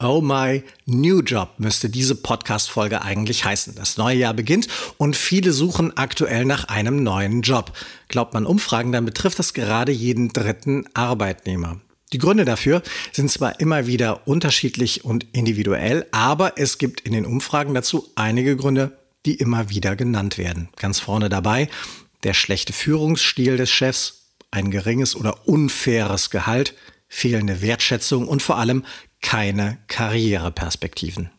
Oh my new job müsste diese Podcast-Folge eigentlich heißen. Das neue Jahr beginnt und viele suchen aktuell nach einem neuen Job. Glaubt man Umfragen, dann betrifft das gerade jeden dritten Arbeitnehmer. Die Gründe dafür sind zwar immer wieder unterschiedlich und individuell, aber es gibt in den Umfragen dazu einige Gründe, die immer wieder genannt werden. Ganz vorne dabei der schlechte Führungsstil des Chefs, ein geringes oder unfaires Gehalt, fehlende Wertschätzung und vor allem keine Karriereperspektiven.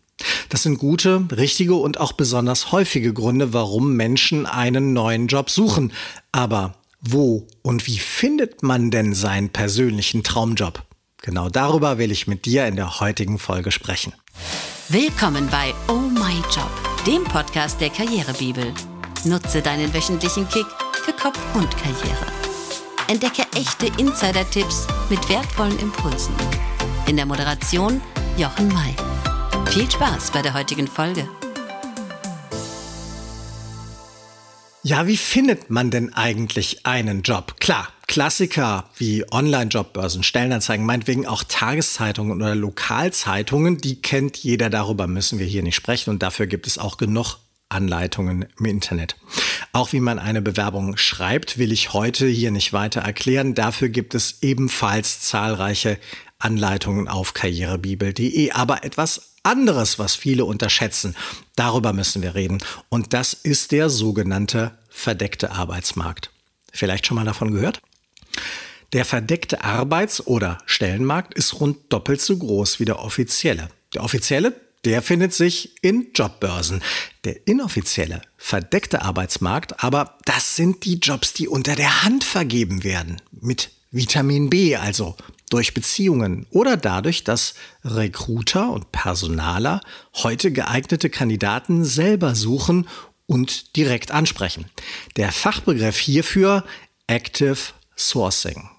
Das sind gute, richtige und auch besonders häufige Gründe, warum Menschen einen neuen Job suchen. Aber wo und wie findet man denn seinen persönlichen Traumjob? Genau darüber will ich mit dir in der heutigen Folge sprechen. Willkommen bei Oh My Job, dem Podcast der Karrierebibel. Nutze deinen wöchentlichen Kick für Kopf und Karriere. Entdecke echte Insider-Tipps mit wertvollen Impulsen in der Moderation Jochen May. Viel Spaß bei der heutigen Folge. Ja, wie findet man denn eigentlich einen Job? Klar, Klassiker wie Online-Jobbörsen, Stellenanzeigen, meinetwegen auch Tageszeitungen oder Lokalzeitungen, die kennt jeder, darüber müssen wir hier nicht sprechen und dafür gibt es auch genug Anleitungen im Internet. Auch wie man eine Bewerbung schreibt, will ich heute hier nicht weiter erklären. Dafür gibt es ebenfalls zahlreiche Anleitungen auf karrierebibel.de. Aber etwas anderes, was viele unterschätzen, darüber müssen wir reden. Und das ist der sogenannte verdeckte Arbeitsmarkt. Vielleicht schon mal davon gehört? Der verdeckte Arbeits- oder Stellenmarkt ist rund doppelt so groß wie der offizielle. Der offizielle, der findet sich in Jobbörsen. Der inoffizielle, verdeckte Arbeitsmarkt, aber das sind die Jobs, die unter der Hand vergeben werden. Mit Vitamin B, also durch Beziehungen oder dadurch, dass Recruiter und Personaler heute geeignete Kandidaten selber suchen und direkt ansprechen. Der Fachbegriff hierfür Active Sourcing.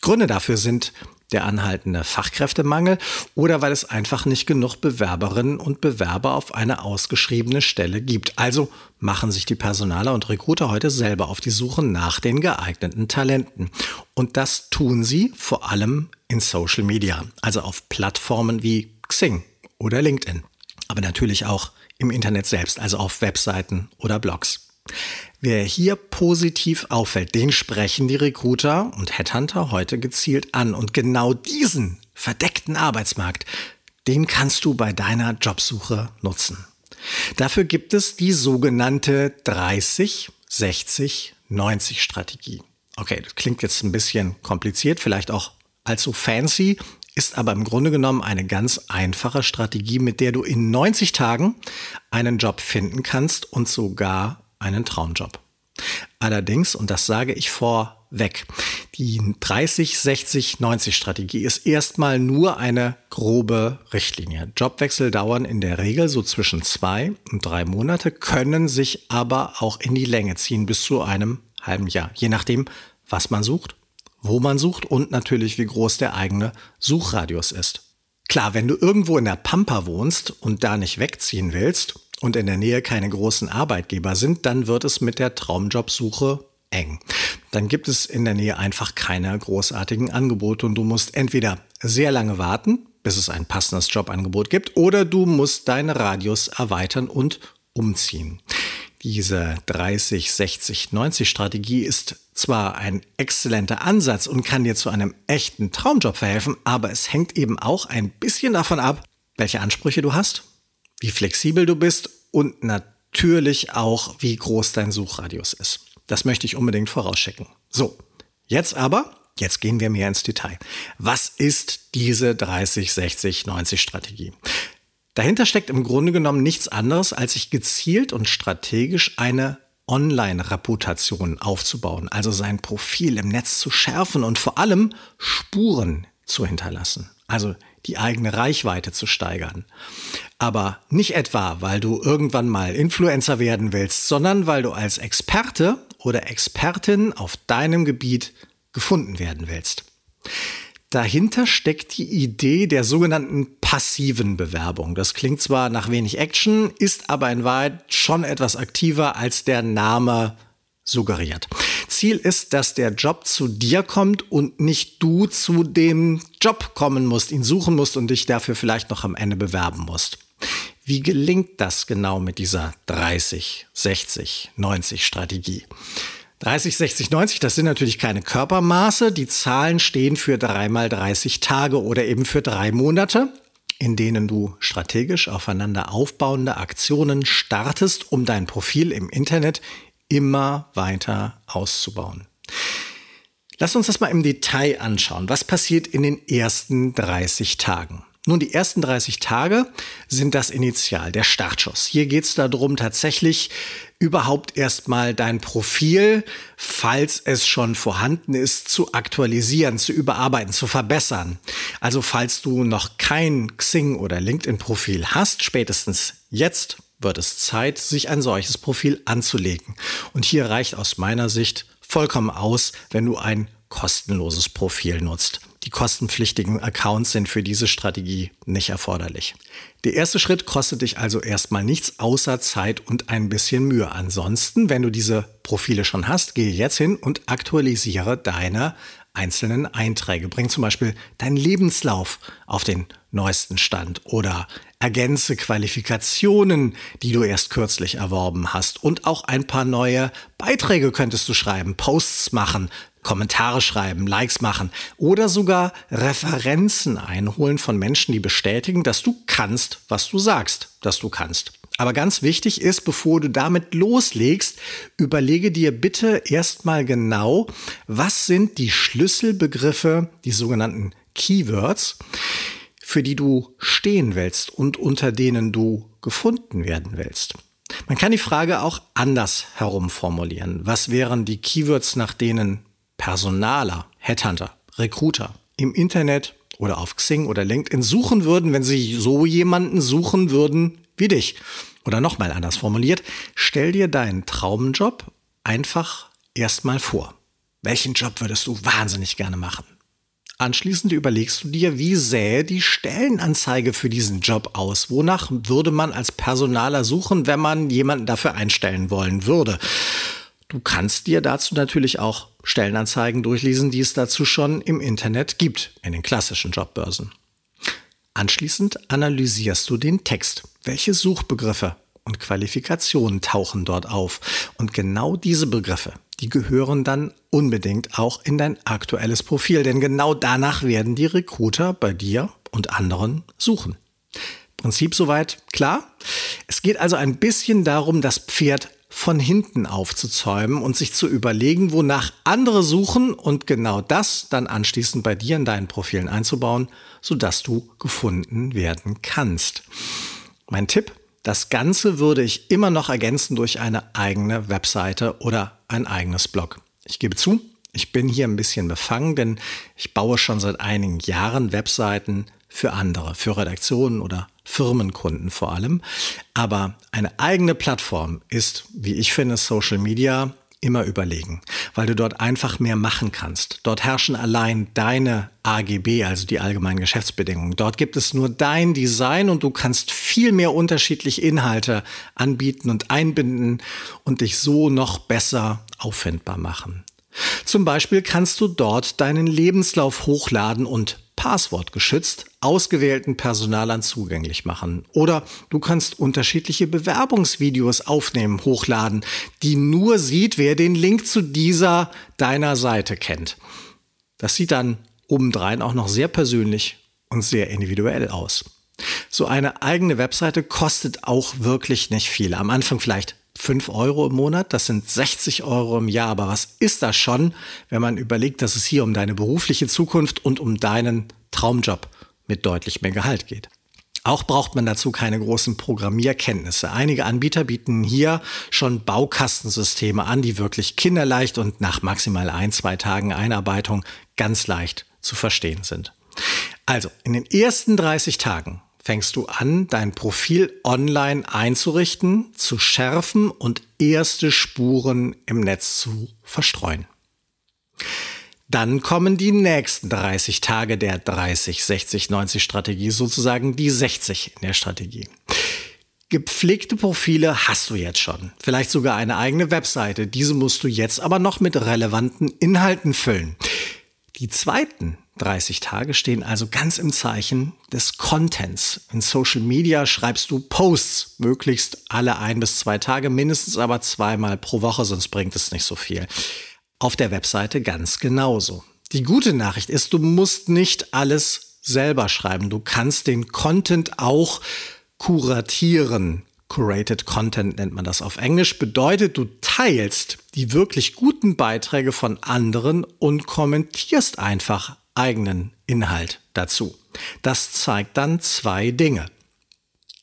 Gründe dafür sind der anhaltende Fachkräftemangel oder weil es einfach nicht genug Bewerberinnen und Bewerber auf eine ausgeschriebene Stelle gibt. Also machen sich die Personaler und Recruiter heute selber auf die Suche nach den geeigneten Talenten. Und das tun sie vor allem in Social Media, also auf Plattformen wie Xing oder LinkedIn. Aber natürlich auch im Internet selbst, also auf Webseiten oder Blogs. Wer hier positiv auffällt, den sprechen die Recruiter und Headhunter heute gezielt an. Und genau diesen verdeckten Arbeitsmarkt, den kannst du bei deiner Jobsuche nutzen. Dafür gibt es die sogenannte 30, 60, 90 Strategie. Okay, das klingt jetzt ein bisschen kompliziert, vielleicht auch allzu fancy, ist aber im Grunde genommen eine ganz einfache Strategie, mit der du in 90 Tagen einen Job finden kannst und sogar einen Traumjob. Allerdings, und das sage ich vorweg, die 30, 60, 90 Strategie ist erstmal nur eine grobe Richtlinie. Jobwechsel dauern in der Regel so zwischen zwei und drei Monate, können sich aber auch in die Länge ziehen bis zu einem halben Jahr, je nachdem, was man sucht, wo man sucht und natürlich wie groß der eigene Suchradius ist. Klar, wenn du irgendwo in der Pampa wohnst und da nicht wegziehen willst und in der Nähe keine großen Arbeitgeber sind, dann wird es mit der Traumjobsuche eng. Dann gibt es in der Nähe einfach keine großartigen Angebote und du musst entweder sehr lange warten, bis es ein passendes Jobangebot gibt, oder du musst deinen Radius erweitern und umziehen. Diese 30, 60, 90 Strategie ist zwar ein exzellenter Ansatz und kann dir zu einem echten Traumjob verhelfen, aber es hängt eben auch ein bisschen davon ab, welche Ansprüche du hast wie flexibel du bist und natürlich auch, wie groß dein Suchradius ist. Das möchte ich unbedingt vorausschicken. So, jetzt aber, jetzt gehen wir mehr ins Detail. Was ist diese 30, 60, 90 Strategie? Dahinter steckt im Grunde genommen nichts anderes, als sich gezielt und strategisch eine Online-Reputation aufzubauen, also sein Profil im Netz zu schärfen und vor allem Spuren zu hinterlassen, also die eigene Reichweite zu steigern. Aber nicht etwa, weil du irgendwann mal Influencer werden willst, sondern weil du als Experte oder Expertin auf deinem Gebiet gefunden werden willst. Dahinter steckt die Idee der sogenannten passiven Bewerbung. Das klingt zwar nach wenig Action, ist aber in Wahrheit schon etwas aktiver als der Name suggeriert. Ziel ist, dass der Job zu dir kommt und nicht du zu dem Job kommen musst, ihn suchen musst und dich dafür vielleicht noch am Ende bewerben musst. Wie gelingt das genau mit dieser 30, 60, 90 Strategie? 30, 60, 90, das sind natürlich keine Körpermaße. Die Zahlen stehen für dreimal 30 Tage oder eben für drei Monate, in denen du strategisch aufeinander aufbauende Aktionen startest, um dein Profil im Internet immer weiter auszubauen. Lass uns das mal im Detail anschauen. Was passiert in den ersten 30 Tagen? Nun, die ersten 30 Tage sind das Initial, der Startschuss. Hier geht es darum, tatsächlich überhaupt erstmal dein Profil, falls es schon vorhanden ist, zu aktualisieren, zu überarbeiten, zu verbessern. Also falls du noch kein Xing oder LinkedIn-Profil hast, spätestens jetzt wird es Zeit, sich ein solches Profil anzulegen. Und hier reicht aus meiner Sicht vollkommen aus, wenn du ein kostenloses Profil nutzt. Die kostenpflichtigen Accounts sind für diese Strategie nicht erforderlich. Der erste Schritt kostet dich also erstmal nichts außer Zeit und ein bisschen Mühe. Ansonsten, wenn du diese Profile schon hast, gehe jetzt hin und aktualisiere deine einzelnen Einträge. Bring zum Beispiel deinen Lebenslauf auf den neuesten Stand oder ergänze Qualifikationen, die du erst kürzlich erworben hast. Und auch ein paar neue Beiträge könntest du schreiben, Posts machen, Kommentare schreiben, Likes machen oder sogar Referenzen einholen von Menschen, die bestätigen, dass du kannst, was du sagst, dass du kannst. Aber ganz wichtig ist, bevor du damit loslegst, überlege dir bitte erstmal genau, was sind die Schlüsselbegriffe, die sogenannten Keywords, für die du stehen willst und unter denen du gefunden werden willst. Man kann die Frage auch anders herum formulieren. Was wären die Keywords, nach denen Personaler, Headhunter, Recruiter im Internet oder auf Xing oder LinkedIn suchen würden, wenn sie so jemanden suchen würden wie dich. Oder nochmal anders formuliert, stell dir deinen Traumjob einfach erstmal vor. Welchen Job würdest du wahnsinnig gerne machen? Anschließend überlegst du dir, wie sähe die Stellenanzeige für diesen Job aus? Wonach würde man als Personaler suchen, wenn man jemanden dafür einstellen wollen würde? Du kannst dir dazu natürlich auch Stellenanzeigen durchlesen, die es dazu schon im Internet gibt, in den klassischen Jobbörsen. Anschließend analysierst du den Text. Welche Suchbegriffe und Qualifikationen tauchen dort auf? Und genau diese Begriffe, die gehören dann unbedingt auch in dein aktuelles Profil, denn genau danach werden die Recruiter bei dir und anderen suchen. Prinzip soweit klar. Es geht also ein bisschen darum, das Pferd von hinten aufzuzäumen und sich zu überlegen, wonach andere suchen und genau das dann anschließend bei dir in deinen Profilen einzubauen, sodass du gefunden werden kannst. Mein Tipp, das Ganze würde ich immer noch ergänzen durch eine eigene Webseite oder ein eigenes Blog. Ich gebe zu, ich bin hier ein bisschen befangen, denn ich baue schon seit einigen Jahren Webseiten für andere, für Redaktionen oder Firmenkunden vor allem. Aber eine eigene Plattform ist, wie ich finde, Social Media immer überlegen, weil du dort einfach mehr machen kannst. Dort herrschen allein deine AGB, also die allgemeinen Geschäftsbedingungen. Dort gibt es nur dein Design und du kannst viel mehr unterschiedliche Inhalte anbieten und einbinden und dich so noch besser auffindbar machen. Zum Beispiel kannst du dort deinen Lebenslauf hochladen und passwortgeschützt ausgewählten Personalern zugänglich machen. Oder du kannst unterschiedliche Bewerbungsvideos aufnehmen, hochladen, die nur sieht, wer den Link zu dieser deiner Seite kennt. Das sieht dann obendrein auch noch sehr persönlich und sehr individuell aus. So eine eigene Webseite kostet auch wirklich nicht viel. Am Anfang vielleicht 5 Euro im Monat, das sind 60 Euro im Jahr. Aber was ist das schon, wenn man überlegt, dass es hier um deine berufliche Zukunft und um deinen Traumjob mit deutlich mehr Gehalt geht? Auch braucht man dazu keine großen Programmierkenntnisse. Einige Anbieter bieten hier schon Baukastensysteme an, die wirklich kinderleicht und nach maximal ein, zwei Tagen Einarbeitung ganz leicht zu verstehen sind. Also, in den ersten 30 Tagen fängst du an, dein Profil online einzurichten, zu schärfen und erste Spuren im Netz zu verstreuen. Dann kommen die nächsten 30 Tage der 30, 60, 90 Strategie, sozusagen die 60 in der Strategie. Gepflegte Profile hast du jetzt schon. Vielleicht sogar eine eigene Webseite. Diese musst du jetzt aber noch mit relevanten Inhalten füllen. Die zweiten 30 Tage stehen also ganz im Zeichen des Contents. In Social Media schreibst du Posts, möglichst alle ein bis zwei Tage, mindestens aber zweimal pro Woche, sonst bringt es nicht so viel. Auf der Webseite ganz genauso. Die gute Nachricht ist, du musst nicht alles selber schreiben. Du kannst den Content auch kuratieren. Curated Content nennt man das auf Englisch, bedeutet, du teilst die wirklich guten Beiträge von anderen und kommentierst einfach eigenen Inhalt dazu. Das zeigt dann zwei Dinge.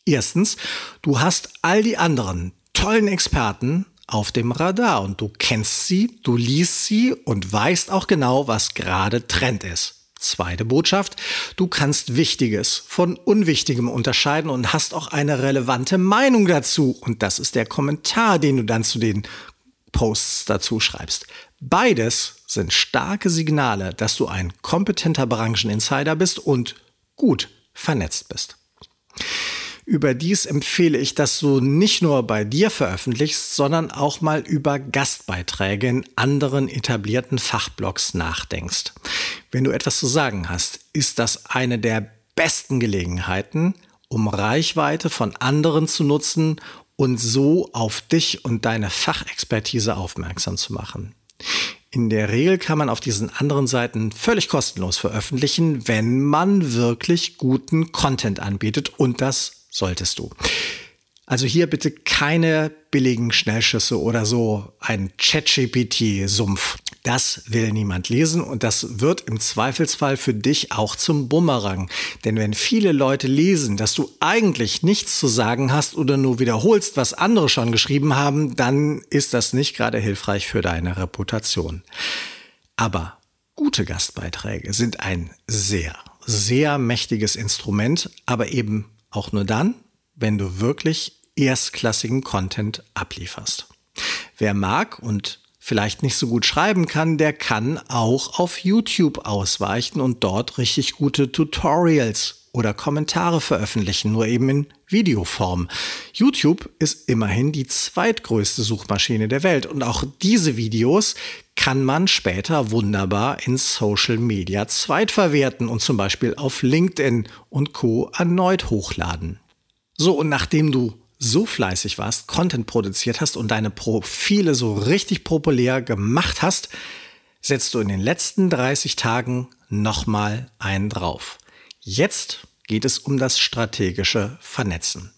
Erstens, du hast all die anderen tollen Experten auf dem Radar und du kennst sie, du liest sie und weißt auch genau, was gerade Trend ist. Zweite Botschaft, du kannst Wichtiges von Unwichtigem unterscheiden und hast auch eine relevante Meinung dazu. Und das ist der Kommentar, den du dann zu den Posts dazu schreibst. Beides sind starke Signale, dass du ein kompetenter Brancheninsider bist und gut vernetzt bist. Überdies empfehle ich, dass du nicht nur bei dir veröffentlichst, sondern auch mal über Gastbeiträge in anderen etablierten Fachblogs nachdenkst. Wenn du etwas zu sagen hast, ist das eine der besten Gelegenheiten, um Reichweite von anderen zu nutzen und so auf dich und deine Fachexpertise aufmerksam zu machen. In der Regel kann man auf diesen anderen Seiten völlig kostenlos veröffentlichen, wenn man wirklich guten Content anbietet und das solltest du. Also hier bitte keine billigen Schnellschüsse oder so ein ChatGPT-Sumpf. Das will niemand lesen und das wird im Zweifelsfall für dich auch zum Bumerang. Denn wenn viele Leute lesen, dass du eigentlich nichts zu sagen hast oder nur wiederholst, was andere schon geschrieben haben, dann ist das nicht gerade hilfreich für deine Reputation. Aber gute Gastbeiträge sind ein sehr, sehr mächtiges Instrument, aber eben auch nur dann, wenn du wirklich erstklassigen Content ablieferst. Wer mag und vielleicht nicht so gut schreiben kann, der kann auch auf YouTube ausweichen und dort richtig gute Tutorials oder Kommentare veröffentlichen, nur eben in Videoform. YouTube ist immerhin die zweitgrößte Suchmaschine der Welt und auch diese Videos kann man später wunderbar in Social Media zweitverwerten und zum Beispiel auf LinkedIn und Co erneut hochladen. So, und nachdem du so fleißig warst, Content produziert hast und deine Profile so richtig populär gemacht hast, setzt du in den letzten 30 Tagen nochmal einen drauf. Jetzt geht es um das strategische Vernetzen.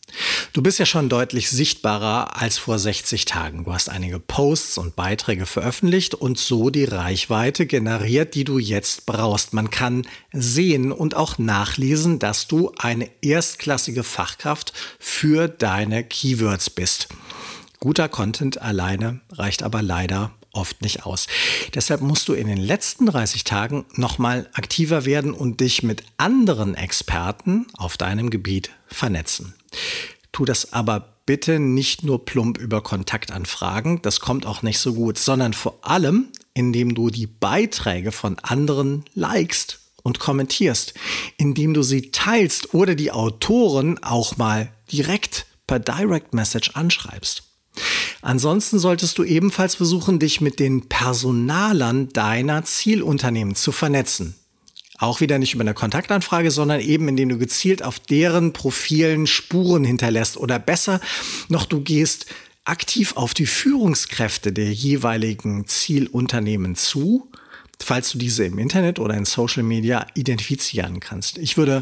Du bist ja schon deutlich sichtbarer als vor 60 Tagen. Du hast einige Posts und Beiträge veröffentlicht und so die Reichweite generiert, die du jetzt brauchst. Man kann sehen und auch nachlesen, dass du eine erstklassige Fachkraft für deine Keywords bist. Guter Content alleine reicht aber leider oft nicht aus. Deshalb musst du in den letzten 30 Tagen nochmal aktiver werden und dich mit anderen Experten auf deinem Gebiet vernetzen. Tu das aber bitte nicht nur plump über Kontaktanfragen, das kommt auch nicht so gut, sondern vor allem, indem du die Beiträge von anderen likest und kommentierst, indem du sie teilst oder die Autoren auch mal direkt per Direct Message anschreibst. Ansonsten solltest du ebenfalls versuchen, dich mit den Personalern deiner Zielunternehmen zu vernetzen. Auch wieder nicht über eine Kontaktanfrage, sondern eben indem du gezielt auf deren Profilen Spuren hinterlässt oder besser noch du gehst aktiv auf die Führungskräfte der jeweiligen Zielunternehmen zu, falls du diese im Internet oder in Social Media identifizieren kannst. Ich würde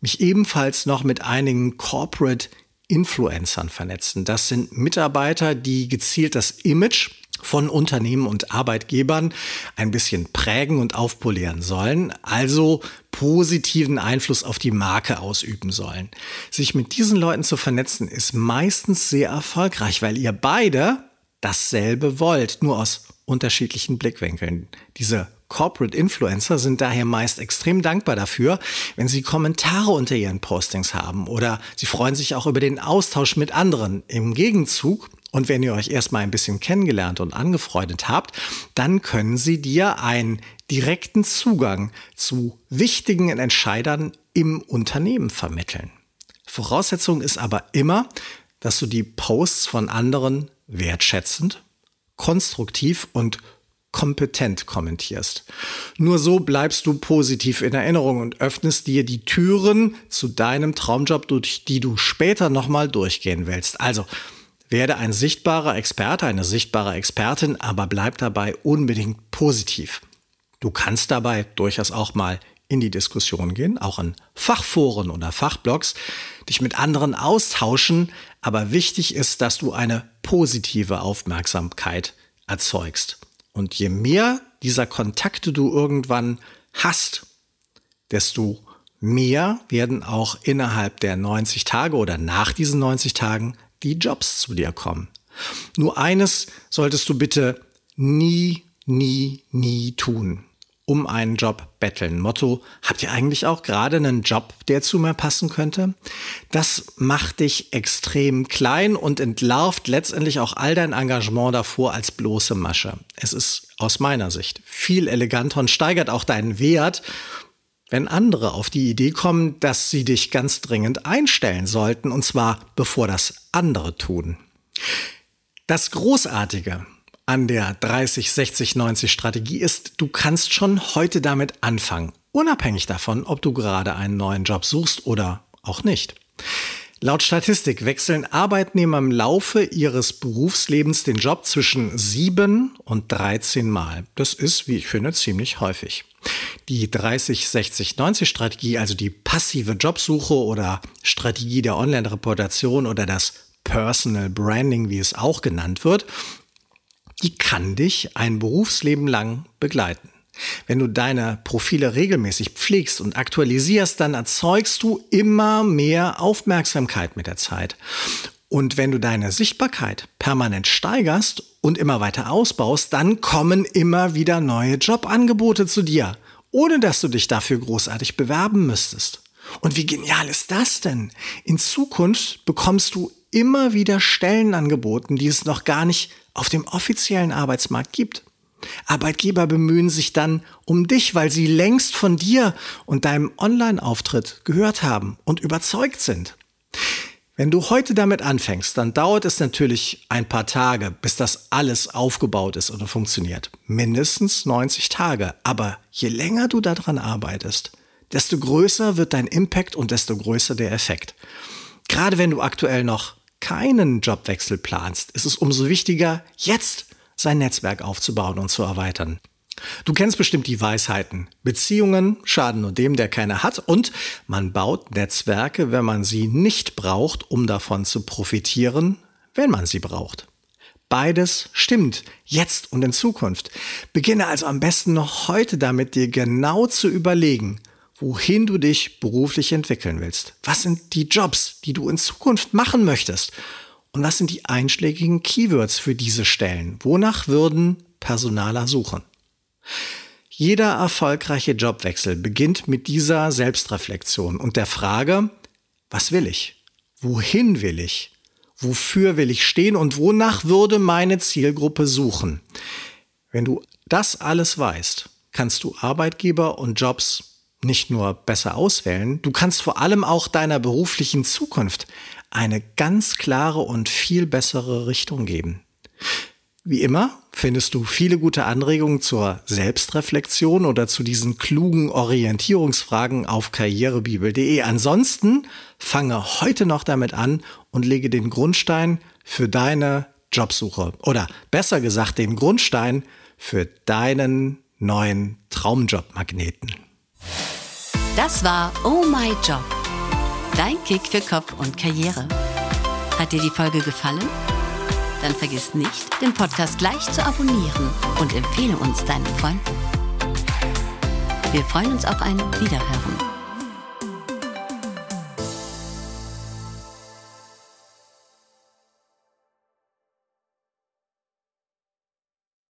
mich ebenfalls noch mit einigen Corporate Influencern vernetzen. Das sind Mitarbeiter, die gezielt das Image von Unternehmen und Arbeitgebern ein bisschen prägen und aufpolieren sollen, also positiven Einfluss auf die Marke ausüben sollen. Sich mit diesen Leuten zu vernetzen ist meistens sehr erfolgreich, weil ihr beide dasselbe wollt, nur aus unterschiedlichen Blickwinkeln. Diese Corporate Influencer sind daher meist extrem dankbar dafür, wenn sie Kommentare unter ihren Postings haben oder sie freuen sich auch über den Austausch mit anderen. Im Gegenzug und wenn ihr euch erstmal ein bisschen kennengelernt und angefreundet habt, dann können sie dir einen direkten Zugang zu wichtigen Entscheidern im Unternehmen vermitteln. Voraussetzung ist aber immer, dass du die Posts von anderen wertschätzend, konstruktiv und kompetent kommentierst. Nur so bleibst du positiv in Erinnerung und öffnest dir die Türen zu deinem Traumjob, durch die du später nochmal durchgehen willst. Also werde ein sichtbarer Experte, eine sichtbare Expertin, aber bleib dabei unbedingt positiv. Du kannst dabei durchaus auch mal in die Diskussion gehen, auch in Fachforen oder Fachblogs, dich mit anderen austauschen, aber wichtig ist, dass du eine positive Aufmerksamkeit erzeugst. Und je mehr dieser Kontakte du irgendwann hast, desto mehr werden auch innerhalb der 90 Tage oder nach diesen 90 Tagen die Jobs zu dir kommen. Nur eines solltest du bitte nie, nie, nie tun um einen Job betteln. Motto, habt ihr eigentlich auch gerade einen Job, der zu mir passen könnte? Das macht dich extrem klein und entlarvt letztendlich auch all dein Engagement davor als bloße Masche. Es ist aus meiner Sicht viel eleganter und steigert auch deinen Wert, wenn andere auf die Idee kommen, dass sie dich ganz dringend einstellen sollten, und zwar bevor das andere tun. Das Großartige an der 30, 60, 90 Strategie ist, du kannst schon heute damit anfangen, unabhängig davon, ob du gerade einen neuen Job suchst oder auch nicht. Laut Statistik wechseln Arbeitnehmer im Laufe ihres Berufslebens den Job zwischen 7 und 13 Mal. Das ist, wie ich finde, ziemlich häufig. Die 30, 60, 90 Strategie, also die passive Jobsuche oder Strategie der Online-Reputation oder das Personal Branding, wie es auch genannt wird, die kann dich ein Berufsleben lang begleiten. Wenn du deine Profile regelmäßig pflegst und aktualisierst, dann erzeugst du immer mehr Aufmerksamkeit mit der Zeit. Und wenn du deine Sichtbarkeit permanent steigerst und immer weiter ausbaust, dann kommen immer wieder neue Jobangebote zu dir, ohne dass du dich dafür großartig bewerben müsstest. Und wie genial ist das denn? In Zukunft bekommst du immer wieder Stellen angeboten, die es noch gar nicht auf dem offiziellen Arbeitsmarkt gibt. Arbeitgeber bemühen sich dann um dich, weil sie längst von dir und deinem Online-Auftritt gehört haben und überzeugt sind. Wenn du heute damit anfängst, dann dauert es natürlich ein paar Tage, bis das alles aufgebaut ist oder funktioniert. Mindestens 90 Tage. Aber je länger du daran arbeitest, desto größer wird dein Impact und desto größer der Effekt. Gerade wenn du aktuell noch keinen Jobwechsel planst, ist es umso wichtiger, jetzt sein Netzwerk aufzubauen und zu erweitern. Du kennst bestimmt die Weisheiten. Beziehungen schaden nur dem, der keine hat und man baut Netzwerke, wenn man sie nicht braucht, um davon zu profitieren, wenn man sie braucht. Beides stimmt, jetzt und in Zukunft. Beginne also am besten noch heute damit, dir genau zu überlegen, wohin du dich beruflich entwickeln willst. Was sind die Jobs, die du in Zukunft machen möchtest? Und was sind die einschlägigen Keywords für diese Stellen? Wonach würden Personaler suchen? Jeder erfolgreiche Jobwechsel beginnt mit dieser Selbstreflexion und der Frage, was will ich? Wohin will ich? Wofür will ich stehen und wonach würde meine Zielgruppe suchen? Wenn du das alles weißt, kannst du Arbeitgeber und Jobs nicht nur besser auswählen, du kannst vor allem auch deiner beruflichen Zukunft eine ganz klare und viel bessere Richtung geben. Wie immer findest du viele gute Anregungen zur Selbstreflexion oder zu diesen klugen Orientierungsfragen auf karrierebibel.de. Ansonsten fange heute noch damit an und lege den Grundstein für deine Jobsuche oder besser gesagt den Grundstein für deinen neuen Traumjobmagneten. Das war Oh My Job. Dein Kick für Kopf und Karriere. Hat dir die Folge gefallen? Dann vergiss nicht, den Podcast gleich zu abonnieren und empfehle uns deinen Freunden. Wir freuen uns auf ein Wiederhören.